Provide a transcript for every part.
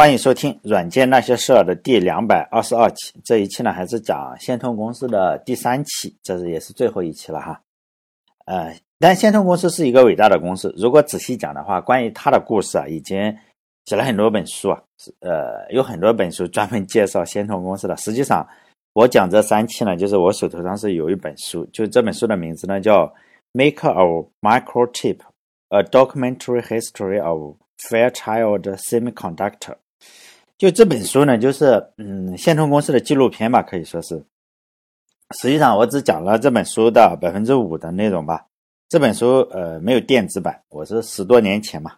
欢迎收听《软件那些事儿》的第两百二十二期。这一期呢，还是讲先通公司的第三期，这是也是最后一期了哈。呃，但先通公司是一个伟大的公司。如果仔细讲的话，关于它的故事啊，已经写了很多本书啊，呃，有很多本书专门介绍先通公司的。实际上，我讲这三期呢，就是我手头上是有一本书，就这本书的名字呢叫《Maker of Microchip: A Documentary History of Fairchild Semiconductor》。就这本书呢，就是嗯，线通公司的纪录片吧，可以说是。实际上，我只讲了这本书的百分之五的内容吧。这本书呃没有电子版，我是十多年前嘛，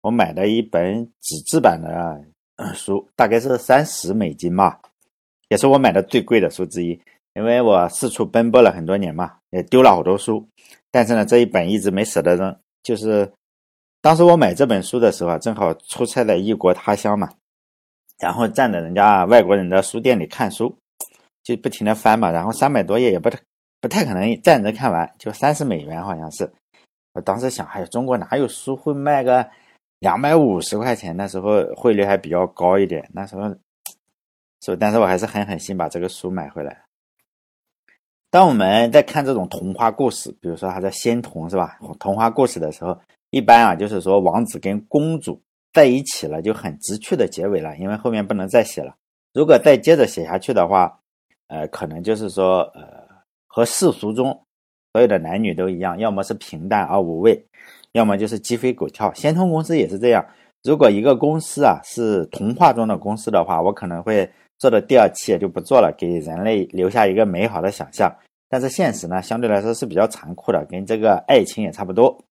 我买的一本纸质版的书，大概是三十美金吧，也是我买的最贵的书之一。因为我四处奔波了很多年嘛，也丢了好多书，但是呢，这一本一直没舍得扔。就是当时我买这本书的时候啊，正好出差在异国他乡嘛。然后站在人家外国人的书店里看书，就不停的翻嘛。然后三百多页也不太不太可能站着看完，就三十美元好像是。我当时想，哎呀，中国哪有书会卖个两百五十块钱？那时候汇率还比较高一点，那时候，是，但是我还是狠狠心把这个书买回来。当我们在看这种童话故事，比如说它的仙童是吧？童话故事的时候，一般啊就是说王子跟公主。在一起了就很直趣的结尾了，因为后面不能再写了。如果再接着写下去的话，呃，可能就是说，呃，和世俗中所有的男女都一样，要么是平淡而无味，要么就是鸡飞狗跳。先通公司也是这样。如果一个公司啊是童话中的公司的话，我可能会做的第二期也就不做了，给人类留下一个美好的想象。但是现实呢，相对来说是比较残酷的，跟这个爱情也差不多。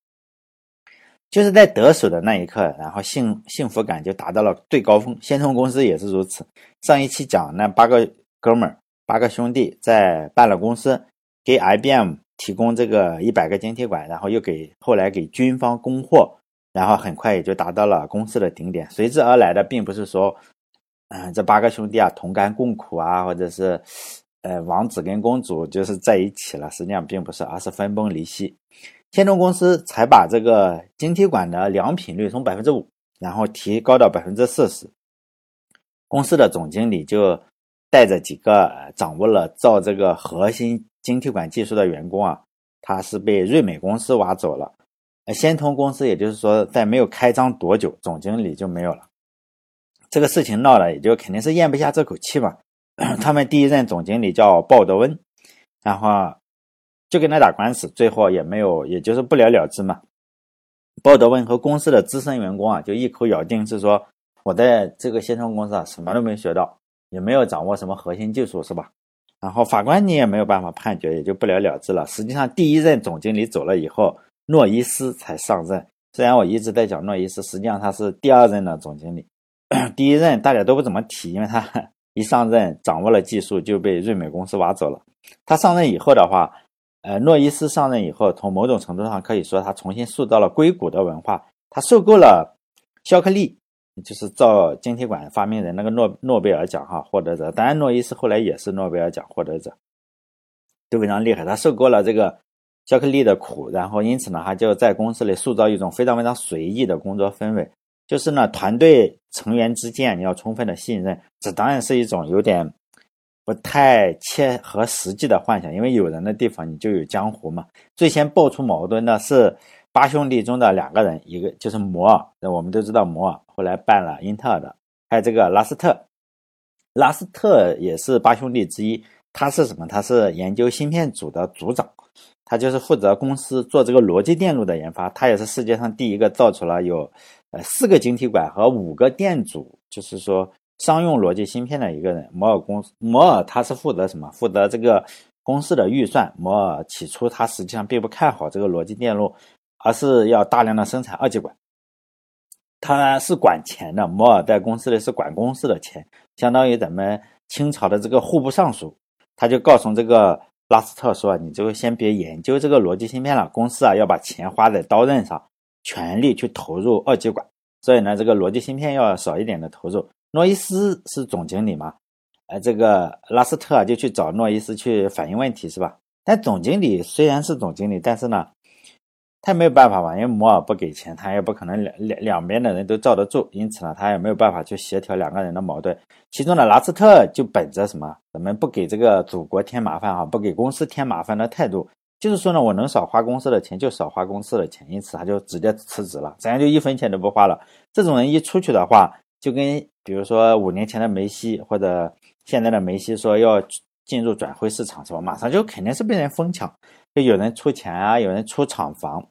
就是在得手的那一刻，然后幸幸福感就达到了最高峰。先通公司也是如此。上一期讲那八个哥们儿、八个兄弟在办了公司，给 IBM 提供这个一百个晶体管，然后又给后来给军方供货，然后很快也就达到了公司的顶点。随之而来的并不是说，嗯，这八个兄弟啊同甘共苦啊，或者是呃王子跟公主就是在一起了，实际上并不是，而是分崩离析。先通公司才把这个晶体管的良品率从百分之五，然后提高到百分之四十。公司的总经理就带着几个掌握了造这个核心晶体管技术的员工啊，他是被瑞美公司挖走了。先通公司也就是说，在没有开张多久，总经理就没有了。这个事情闹了，也就肯定是咽不下这口气嘛。他们第一任总经理叫鲍德温，然后。就跟他打官司，最后也没有，也就是不了了之嘛。鲍德温和公司的资深员工啊，就一口咬定是说，我在这个先通公司啊，什么都没学到，也没有掌握什么核心技术，是吧？然后法官你也没有办法判决，也就不了了之了。实际上，第一任总经理走了以后，诺伊斯才上任。虽然我一直在讲诺伊斯，实际上他是第二任的总经理。第一任大家都不怎么提，因为他 一上任掌握了技术就被瑞美公司挖走了。他上任以后的话。呃，诺伊斯上任以后，从某种程度上可以说，他重新塑造了硅谷的文化。他受够了肖克利，就是造晶体管发明人那个诺诺贝尔奖哈获得者。当然，诺伊斯后来也是诺贝尔奖获得者，都非常厉害。他受够了这个肖克利的苦，然后因此呢，他就在公司里塑造一种非常非常随意的工作氛围。就是呢，团队成员之间你要充分的信任。这当然是一种有点。不太切合实际的幻想，因为有人的地方你就有江湖嘛。最先爆出矛盾的是八兄弟中的两个人，一个就是摩尔，那我们都知道摩尔后来办了英特尔的，还有这个拉斯特，拉斯特也是八兄弟之一。他是什么？他是研究芯片组的组长，他就是负责公司做这个逻辑电路的研发。他也是世界上第一个造出了有呃四个晶体管和五个电阻，就是说。商用逻辑芯片的一个人，摩尔公司，摩尔他是负责什么？负责这个公司的预算。摩尔起初他实际上并不看好这个逻辑电路，而是要大量的生产二极管。他是管钱的，摩尔在公司里是管公司的钱，相当于咱们清朝的这个户部尚书。他就告诉这个拉斯特说：“你就先别研究这个逻辑芯片了，公司啊要把钱花在刀刃上，全力去投入二极管。所以呢，这个逻辑芯片要少一点的投入。”诺伊斯是总经理嘛？呃，这个拉斯特就去找诺伊斯去反映问题，是吧？但总经理虽然是总经理，但是呢，他也没有办法嘛，因为摩尔不给钱，他也不可能两两两边的人都罩得住，因此呢，他也没有办法去协调两个人的矛盾。其中呢，拉斯特就本着什么，咱们不给这个祖国添麻烦啊，不给公司添麻烦的态度，就是说呢，我能少花公司的钱就少花公司的钱，因此他就直接辞职了，这样就一分钱都不花了。这种人一出去的话，就跟比如说五年前的梅西或者现在的梅西说要进入转会市场是吧，马上就肯定是被人疯抢，就有人出钱啊，有人出厂房。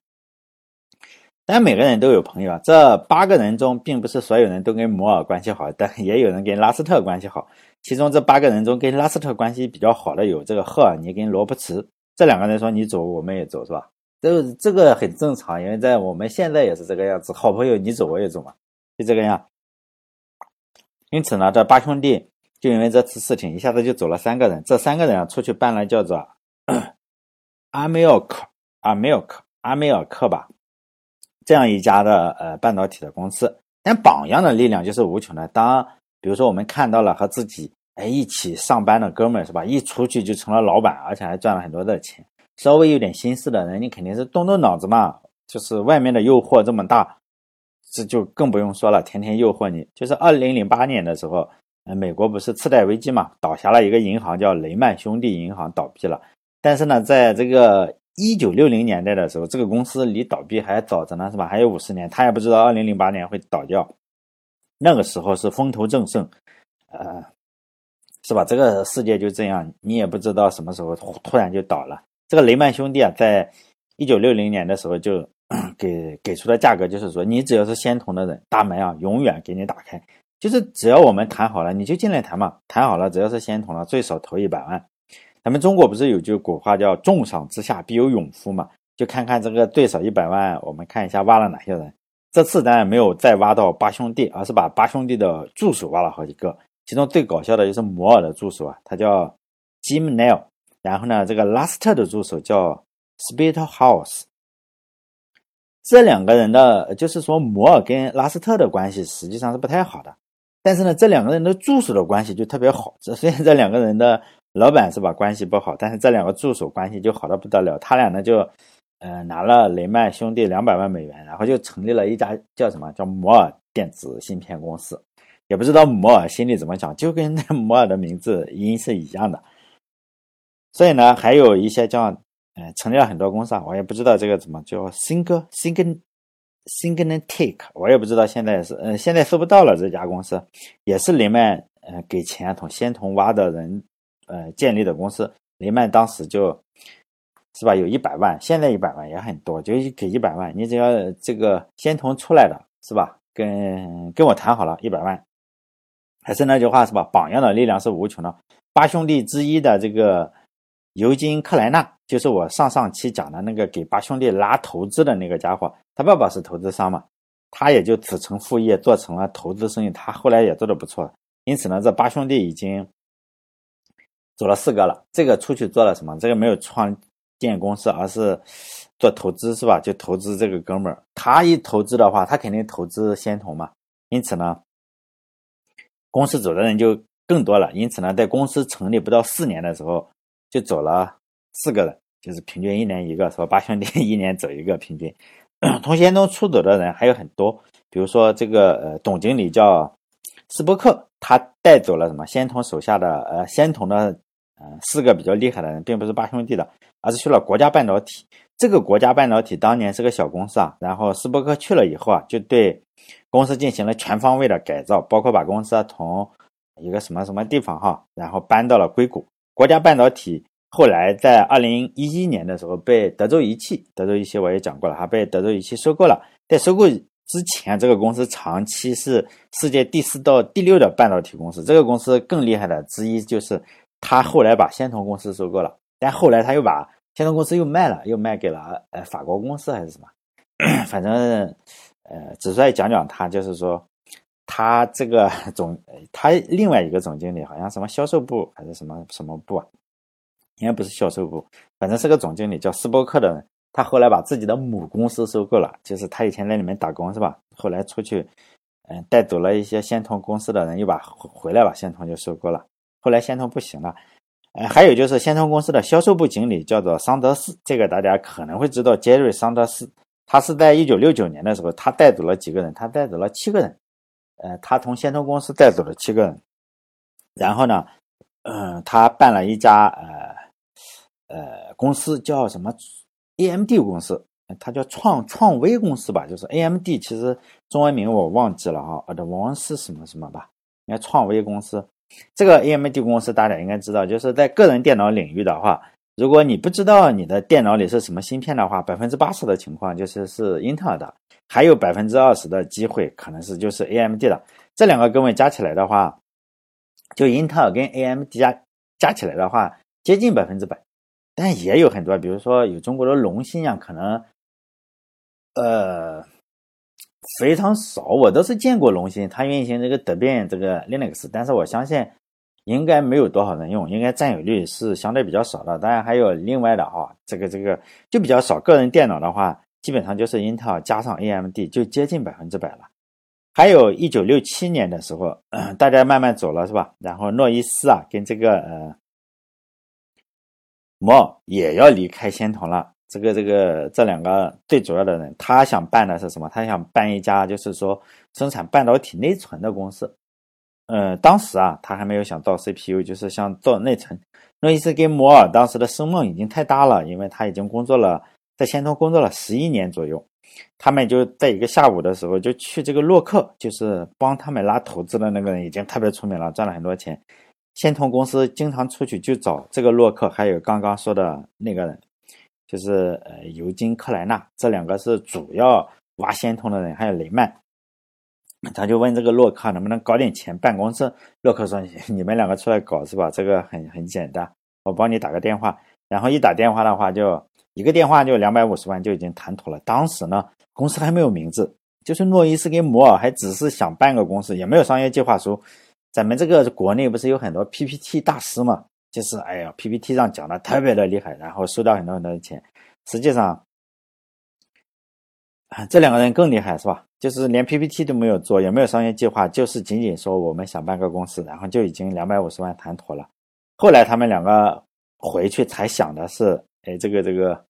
但每个人都有朋友啊，这八个人中，并不是所有人都跟摩尔关系好，但也有人跟拉斯特关系好。其中这八个人中，跟拉斯特关系比较好的有这个赫尔尼跟罗伯茨，这两个人说你走我们也走，是吧？这这个很正常，因为在我们现在也是这个样子，好朋友你走我也走嘛，就这个样。因此呢，这八兄弟就因为这次事情，一下子就走了三个人，这三个人啊出去办了叫做阿梅尔克、阿梅尔克、阿梅尔克吧。这样一家的呃半导体的公司，但榜样的力量就是无穷的。当比如说我们看到了和自己哎一起上班的哥们是吧，一出去就成了老板，而且还赚了很多的钱，稍微有点心思的人，你肯定是动动脑子嘛。就是外面的诱惑这么大，这就更不用说了，天天诱惑你。就是二零零八年的时候，呃，美国不是次贷危机嘛，倒下了一个银行叫雷曼兄弟银行倒闭了，但是呢，在这个。一九六零年代的时候，这个公司离倒闭还早着呢，是吧？还有五十年，他也不知道二零零八年会倒掉。那个时候是风头正盛，呃，是吧？这个世界就这样，你也不知道什么时候突然就倒了。这个雷曼兄弟啊，在一九六零年的时候就给给出的价格就是说，你只要是仙童的人，大门啊永远给你打开，就是只要我们谈好了，你就进来谈嘛。谈好了，只要是仙童了，最少投一百万。咱们中国不是有句古话叫“重赏之下必有勇夫”嘛？就看看这个最少一百万，我们看一下挖了哪些人。这次咱也没有再挖到八兄弟，而是把八兄弟的助手挖了好几个。其中最搞笑的就是摩尔的助手啊，他叫 Jim Neal。然后呢，这个拉斯特的助手叫 Spithouse。这两个人的，就是说摩尔跟拉斯特的关系实际上是不太好的，但是呢，这两个人的助手的关系就特别好。这虽然这两个人的。老板是吧？关系不好，但是这两个助手关系就好的不得了。他俩呢就，呃，拿了雷曼兄弟两百万美元，然后就成立了一家叫什么叫摩尔电子芯片公司。也不知道摩尔心里怎么想，就跟那摩尔的名字音是一样的。所以呢，还有一些叫，呃，成立了很多公司啊，我也不知道这个怎么叫 single single single take，我也不知道现在是，呃，现在搜不到了。这家公司也是雷曼，呃，给钱从先同挖的人。呃，建立的公司雷曼当时就，是吧？有一百万，现在一百万也很多，就给一百万，你只要这个先从出来的，是吧？跟跟我谈好了，一百万。还是那句话，是吧？榜样的力量是无穷的。八兄弟之一的这个尤金·克莱纳，就是我上上期讲的那个给八兄弟拉投资的那个家伙，他爸爸是投资商嘛，他也就子承父业做成了投资生意，他后来也做的不错。因此呢，这八兄弟已经。走了四个了，这个出去做了什么？这个没有创建公司，而是做投资，是吧？就投资这个哥们儿，他一投资的话，他肯定投资仙童嘛。因此呢，公司走的人就更多了。因此呢，在公司成立不到四年的时候，就走了四个人，就是平均一年一个，是吧？八兄弟 一年走一个，平均。从 先同出走的人还有很多，比如说这个呃，总经理叫斯伯克，他带走了什么？仙童手下的呃，仙童的。呃，四个比较厉害的人，并不是八兄弟的，而是去了国家半导体。这个国家半导体当年是个小公司啊，然后斯伯克去了以后啊，就对公司进行了全方位的改造，包括把公司从一个什么什么地方哈，然后搬到了硅谷。国家半导体后来在二零一一年的时候被德州仪器，德州仪器我也讲过了，哈，被德州仪器收购了。在收购之前，这个公司长期是世界第四到第六的半导体公司。这个公司更厉害的之一就是。他后来把仙童公司收购了，但后来他又把仙童公司又卖了，又卖给了呃法国公司还是什么？反正呃，只是讲讲他，就是说他这个 总他另外一个总经理好像什么销售部还是什么什么部啊？应该不是销售部，反正是个总经理叫斯波克的人。他后来把自己的母公司收购了，就是他以前在里面打工是吧？后来出去嗯带走了一些仙童公司的人，又把回来把仙童就收购了。后来仙童不行了，呃，还有就是先通公司的销售部经理叫做桑德斯，这个大家可能会知道杰瑞桑德斯，他是在一九六九年的时候，他带走了几个人，他带走了七个人，呃，他从先通公司带走了七个人，然后呢，嗯，他办了一家呃呃公司叫什么 AMD 公司，他叫创创威公司吧，就是 AMD，其实中文名我忘记了哈，呃，王是什么什么吧，应该创威公司。这个 AMD 公司大家应该知道，就是在个人电脑领域的话，如果你不知道你的电脑里是什么芯片的话，百分之八十的情况就是是英特尔的，还有百分之二十的机会可能是就是 AMD 的。这两个各位加起来的话，就英特尔跟 AMD 加加起来的话，接近百分之百。但也有很多，比如说有中国的龙芯啊，可能呃。非常少，我都是见过龙芯，它运行这个德变这个 Linux，但是我相信应该没有多少人用，应该占有率是相对比较少的。当然还有另外的哈，这个这个就比较少。个人电脑的话，基本上就是英特尔加上 AMD 就接近百分之百了。还有一九六七年的时候，大家慢慢走了是吧？然后诺伊斯啊跟这个呃摩尔也要离开仙童了。这个这个这两个最主要的人，他想办的是什么？他想办一家就是说生产半导体内存的公司。呃，当时啊，他还没有想到 CPU，就是想做内存。诺伊斯跟摩尔当时的声梦已经太大了，因为他已经工作了在仙通工作了十一年左右。他们就在一个下午的时候就去这个洛克，就是帮他们拉投资的那个人，已经特别出名了，赚了很多钱。仙通公司经常出去就找这个洛克，还有刚刚说的那个人。就是呃，尤金·克莱纳这两个是主要挖仙通的人，还有雷曼，他就问这个洛克能不能搞点钱办公司。洛克说：“ 你们两个出来搞是吧？这个很很简单，我帮你打个电话。然后一打电话的话，就一个电话就两百五十万就已经谈妥了。当时呢，公司还没有名字，就是诺伊斯跟摩尔还只是想办个公司，也没有商业计划书。咱们这个国内不是有很多 PPT 大师嘛？”就是哎呀，PPT 上讲的特别的厉害，然后收到很多很多的钱。实际上，这两个人更厉害，是吧？就是连 PPT 都没有做，也没有商业计划，就是仅仅说我们想办个公司，然后就已经两百五十万谈妥了。后来他们两个回去才想的是，哎，这个这个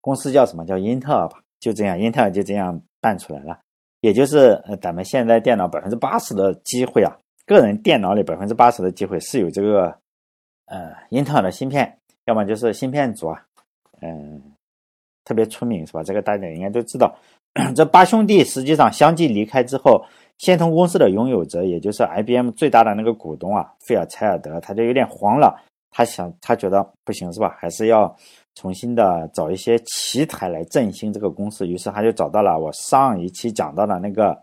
公司叫什么？叫英特尔吧？就这样，英特尔就这样办出来了。也就是呃，咱们现在电脑百分之八十的机会啊，个人电脑里百分之八十的机会是有这个。呃，英特尔的芯片，要么就是芯片组啊，嗯，特别出名是吧？这个大家应该都知道。这八兄弟实际上相继离开之后，先通公司的拥有者，也就是 IBM 最大的那个股东啊，费尔柴尔德，他就有点慌了。他想，他觉得不行是吧？还是要重新的找一些奇才来振兴这个公司。于是他就找到了我上一期讲到的那个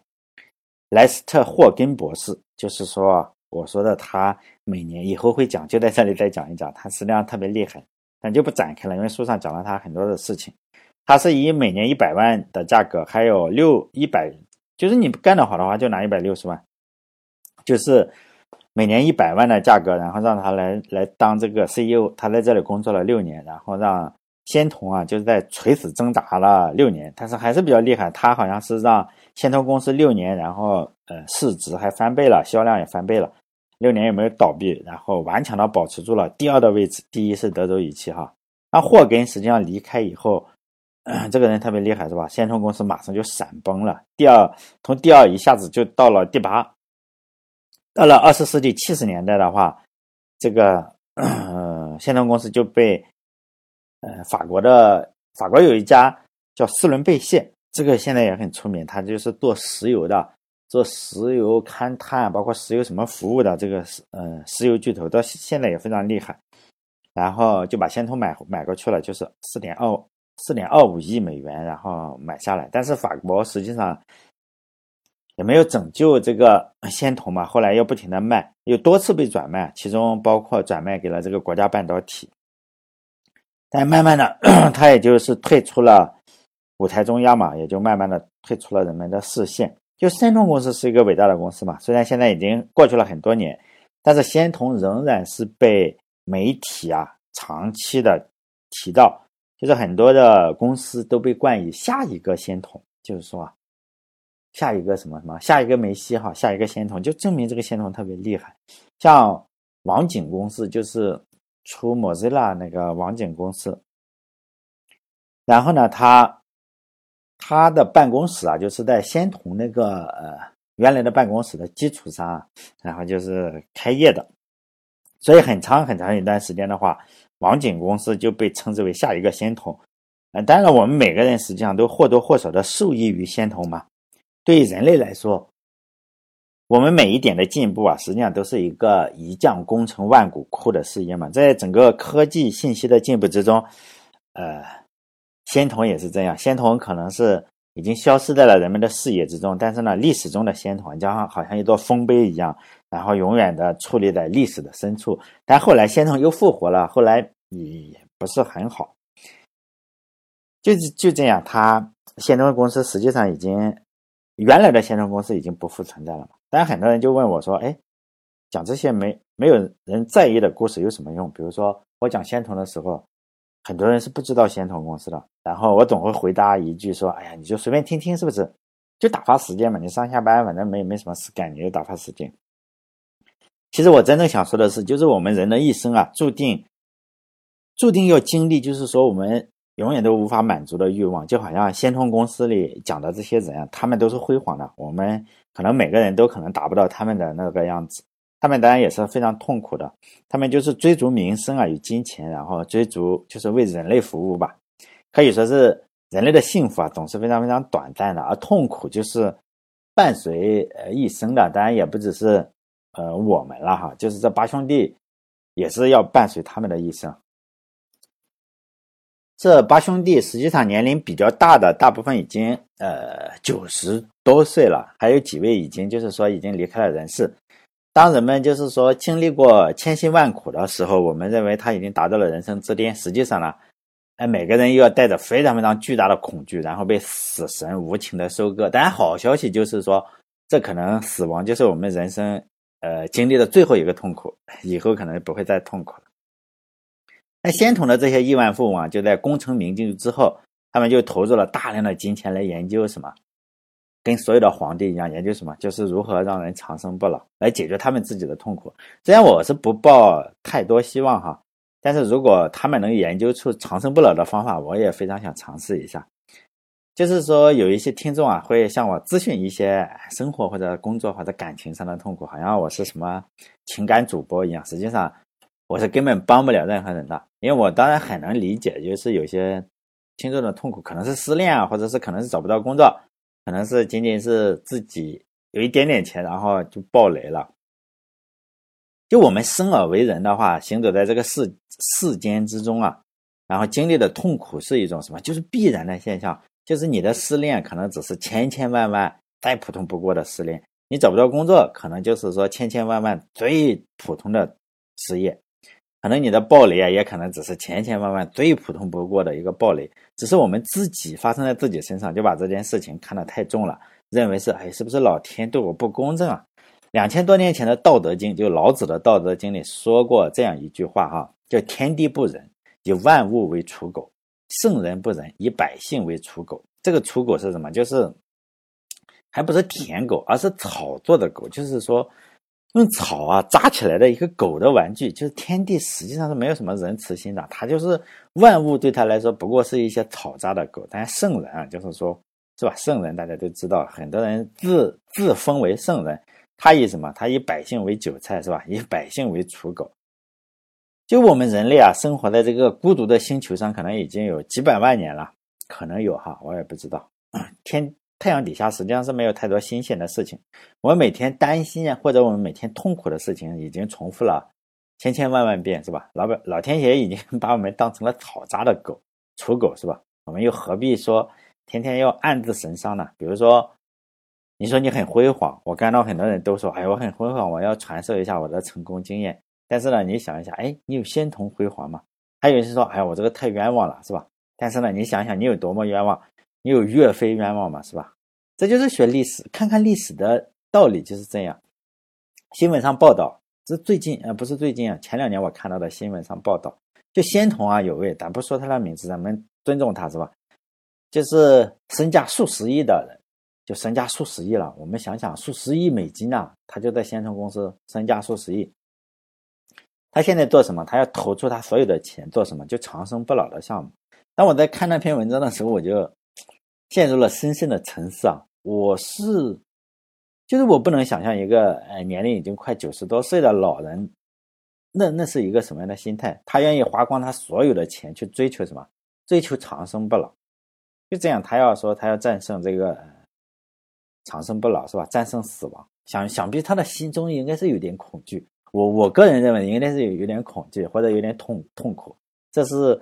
莱斯特霍根博士，就是说。我说的他每年以后会讲，就在这里再讲一讲，他实际上特别厉害，但就不展开了，因为书上讲了他很多的事情。他是以每年一百万的价格，还有六一百，就是你干得好的话就拿一百六十万，就是每年一百万的价格，然后让他来来当这个 CEO。他在这里工作了六年，然后让仙童啊就是在垂死挣扎了六年，但是还是比较厉害。他好像是让仙童公司六年，然后呃市值还翻倍了，销量也翻倍了。六年也没有倒闭，然后顽强的保持住了第二的位置。第一是德州仪器哈，那霍根实际上离开以后，这个人特别厉害是吧？先通公司马上就闪崩了，第二从第二一下子就到了第八。到了二十世纪七十年代的话，这个先通公司就被呃法国的法国有一家叫斯伦贝谢，这个现在也很出名，他就是做石油的。做石油勘探，包括石油什么服务的这个石呃石油巨头，到现在也非常厉害。然后就把先通买买过去了，就是四点二四点二五亿美元，然后买下来。但是法国实际上也没有拯救这个仙童嘛，后来又不停的卖，又多次被转卖，其中包括转卖给了这个国家半导体。但慢慢的，他也就是退出了舞台中央嘛，也就慢慢的退出了人们的视线。就先通公司是一个伟大的公司嘛，虽然现在已经过去了很多年，但是仙童仍然是被媒体啊长期的提到，就是很多的公司都被冠以下一个仙童，就是说啊，下一个什么什么，下一个梅西哈，下一个仙童，就证明这个仙童特别厉害。像网景公司就是出 Mozilla 那个网景公司。然后呢，他他的办公室啊，就是在仙童那个呃原来的办公室的基础上，然后就是开业的。所以很长很长一段时间的话，网景公司就被称之为下一个仙童。呃，当然我们每个人实际上都或多或少的受益于仙童嘛。对人类来说，我们每一点的进步啊，实际上都是一个一将功成万骨枯的事业嘛。在整个科技信息的进步之中，呃，仙童也是这样。仙童可能是已经消失在了人们的视野之中，但是呢，历史中的仙童就像好像一座丰碑一样，然后永远的矗立在历史的深处。但后来仙童又复活了，后来也不是很好。就是就这样，他仙童公司实际上已经原来的仙童公司已经不复存在了嘛。但很多人就问我说：“哎，讲这些没没有人在意的故事有什么用？比如说我讲仙童的时候，很多人是不知道仙童公司的。然后我总会回答一句说：‘哎呀，你就随便听听，是不是？就打发时间嘛。你上下班反正没没什么事干，你就打发时间。’其实我真正想说的是，就是我们人的一生啊，注定注定要经历，就是说我们。”永远都无法满足的欲望，就好像仙通公司里讲的这些人啊，他们都是辉煌的。我们可能每个人都可能达不到他们的那个样子，他们当然也是非常痛苦的。他们就是追逐名声啊与金钱，然后追逐就是为人类服务吧。可以说是人类的幸福啊，总是非常非常短暂的，而痛苦就是伴随呃一生的。当然也不只是呃我们了哈，就是这八兄弟也是要伴随他们的一生。这八兄弟实际上年龄比较大的，大部分已经呃九十多岁了，还有几位已经就是说已经离开了人世。当人们就是说经历过千辛万苦的时候，我们认为他已经达到了人生之巅。实际上呢，哎，每个人又要带着非常非常巨大的恐惧，然后被死神无情的收割。当然，好消息就是说，这可能死亡就是我们人生呃经历的最后一个痛苦，以后可能不会再痛苦了。那仙童的这些亿万富翁啊，就在功成名就之后，他们就投入了大量的金钱来研究什么，跟所有的皇帝一样，研究什么，就是如何让人长生不老，来解决他们自己的痛苦。虽然我是不抱太多希望哈，但是如果他们能研究出长生不老的方法，我也非常想尝试一下。就是说，有一些听众啊，会向我咨询一些生活或者工作或者感情上的痛苦，好像我是什么情感主播一样，实际上。我是根本帮不了任何人的，因为我当然很能理解，就是有些听众的痛苦，可能是失恋啊，或者是可能是找不到工作，可能是仅仅是自己有一点点钱，然后就爆雷了。就我们生而为人的话，行走在这个世世间之中啊，然后经历的痛苦是一种什么？就是必然的现象。就是你的失恋可能只是千千万万再普通不过的失恋，你找不到工作，可能就是说千千万万最普通的失业。可能你的暴雷啊，也可能只是千千万万最普通不过的一个暴雷，只是我们自己发生在自己身上，就把这件事情看得太重了，认为是哎，是不是老天对我不公正啊？两千多年前的《道德经》，就老子的《道德经》里说过这样一句话哈，叫“天地不仁，以万物为刍狗；圣人不仁，以百姓为刍狗。”这个刍狗是什么？就是还不是舔狗，而是草做的狗，就是说。用草啊扎起来的一个狗的玩具，就是天地实际上是没有什么仁慈心的，它就是万物对他来说不过是一些草扎的狗。但圣人啊，就是说，是吧？圣人大家都知道，很多人自自封为圣人，他以什么？他以百姓为韭菜，是吧？以百姓为刍狗。就我们人类啊，生活在这个孤独的星球上，可能已经有几百万年了，可能有哈，我也不知道。天。太阳底下实际上是没有太多新鲜的事情，我们每天担心啊，或者我们每天痛苦的事情已经重复了千千万万遍，是吧？老板老天爷已经 把我们当成了草扎的狗、刍狗，是吧？我们又何必说天天要暗自神伤呢？比如说，你说你很辉煌，我看到很多人都说，哎，我很辉煌，我要传授一下我的成功经验。但是呢，你想一下，哎，你有仙童辉煌吗？还有人说，哎呀，我这个太冤枉了，是吧？但是呢，你想想，你有多么冤枉？你有岳飞冤枉吗？是吧？这就是学历史，看看历史的道理就是这样。新闻上报道，这最近呃不是最近啊，前两年我看到的新闻上报道，就仙童啊有位，咱不说他的名字，咱们尊重他是吧？就是身价数十亿的人，就身价数十亿了。我们想想，数十亿美金啊，他就在仙童公司身价数十亿。他现在做什么？他要投出他所有的钱做什么？就长生不老的项目。当我在看那篇文章的时候，我就陷入了深深的沉思啊！我是，就是我不能想象一个呃年龄已经快九十多岁的老人，那那是一个什么样的心态？他愿意花光他所有的钱去追求什么？追求长生不老。就这样，他要说他要战胜这个长生不老是吧？战胜死亡，想想必他的心中应该是有点恐惧。我我个人认为应该是有有点恐惧或者有点痛痛苦，这是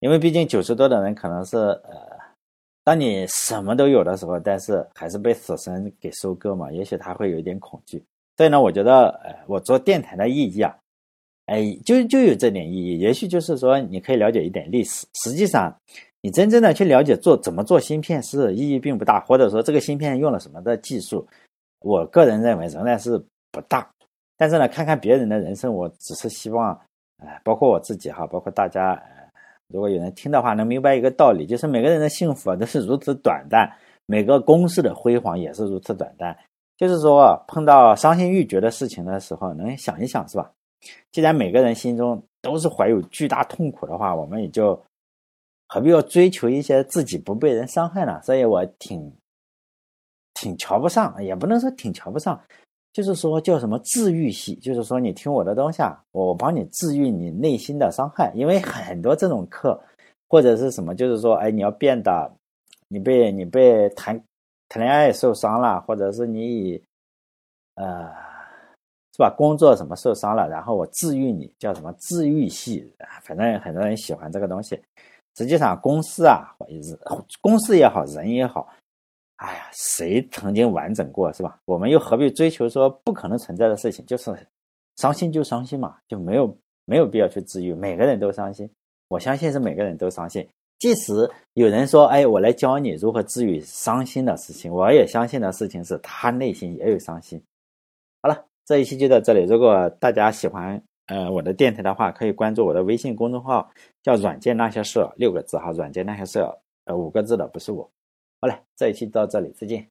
因为毕竟九十多的人可能是呃，当你什么都有的时候，但是还是被死神给收割嘛，也许他会有一点恐惧。所以呢，我觉得呃，我做电台的意义啊，哎，就就有这点意义。也许就是说你可以了解一点历史，实际上你真正的去了解做怎么做芯片是意义并不大，或者说这个芯片用了什么的技术，我个人认为仍然是不大。但是呢，看看别人的人生，我只是希望，哎，包括我自己哈，包括大家，如果有人听的话，能明白一个道理，就是每个人的幸福啊都是如此短暂，每个公司的辉煌也是如此短暂。就是说，碰到伤心欲绝的事情的时候，能想一想，是吧？既然每个人心中都是怀有巨大痛苦的话，我们也就何必要追求一些自己不被人伤害呢？所以我挺挺瞧不上，也不能说挺瞧不上。就是说叫什么治愈系，就是说你听我的东西啊，我帮你治愈你内心的伤害。因为很多这种课或者是什么，就是说，哎，你要变得，你被你被谈谈恋爱受伤了，或者是你以呃是吧工作什么受伤了，然后我治愈你，叫什么治愈系？反正很多人喜欢这个东西。实际上公司啊，或者是公司也好，人也好。哎呀，谁曾经完整过是吧？我们又何必追求说不可能存在的事情？就是伤心就伤心嘛，就没有没有必要去治愈。每个人都伤心，我相信是每个人都伤心。即使有人说：“哎，我来教你如何治愈伤心的事情。”我也相信的事情是他内心也有伤心。好了，这一期就到这里。如果大家喜欢呃我的电台的话，可以关注我的微信公众号，叫“软件那些事”六个字哈，“软件那些事”呃五个字的，不是我。好了，这一期到这里，再见。